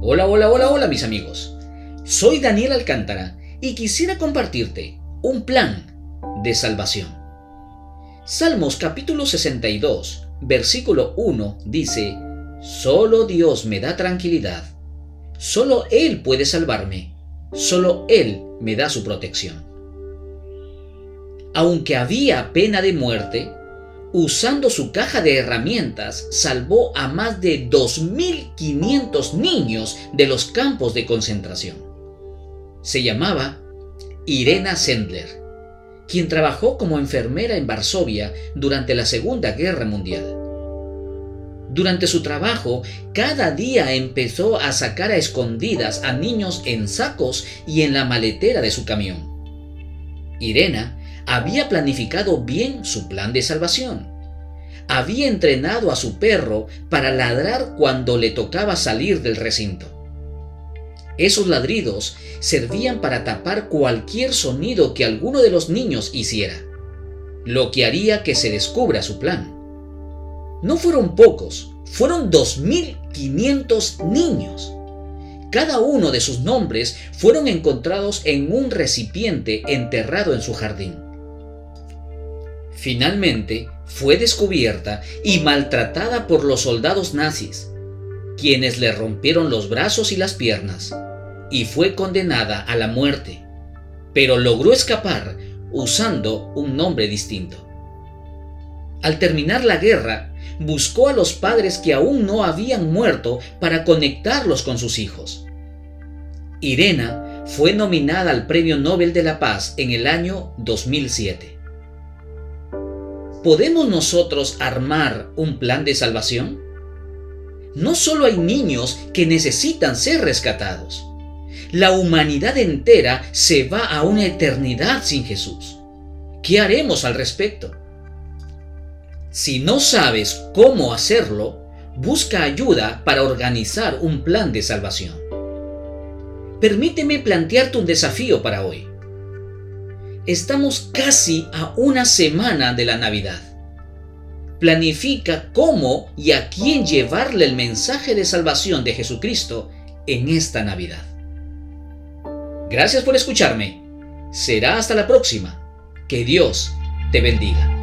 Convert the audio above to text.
Hola, hola, hola, hola mis amigos. Soy Daniel Alcántara y quisiera compartirte un plan de salvación. Salmos capítulo 62, versículo 1 dice, Solo Dios me da tranquilidad, solo Él puede salvarme, solo Él me da su protección. Aunque había pena de muerte, usando su caja de herramientas, salvó a más de 2.500 niños de los campos de concentración. Se llamaba Irena Sendler, quien trabajó como enfermera en Varsovia durante la Segunda Guerra Mundial. Durante su trabajo, cada día empezó a sacar a escondidas a niños en sacos y en la maletera de su camión. Irena había planificado bien su plan de salvación. Había entrenado a su perro para ladrar cuando le tocaba salir del recinto. Esos ladridos servían para tapar cualquier sonido que alguno de los niños hiciera, lo que haría que se descubra su plan. No fueron pocos, fueron 2.500 niños. Cada uno de sus nombres fueron encontrados en un recipiente enterrado en su jardín. Finalmente, fue descubierta y maltratada por los soldados nazis, quienes le rompieron los brazos y las piernas, y fue condenada a la muerte, pero logró escapar usando un nombre distinto. Al terminar la guerra, buscó a los padres que aún no habían muerto para conectarlos con sus hijos. Irena fue nominada al Premio Nobel de la Paz en el año 2007. ¿Podemos nosotros armar un plan de salvación? No solo hay niños que necesitan ser rescatados. La humanidad entera se va a una eternidad sin Jesús. ¿Qué haremos al respecto? Si no sabes cómo hacerlo, busca ayuda para organizar un plan de salvación. Permíteme plantearte un desafío para hoy estamos casi a una semana de la Navidad. Planifica cómo y a quién llevarle el mensaje de salvación de Jesucristo en esta Navidad. Gracias por escucharme. Será hasta la próxima. Que Dios te bendiga.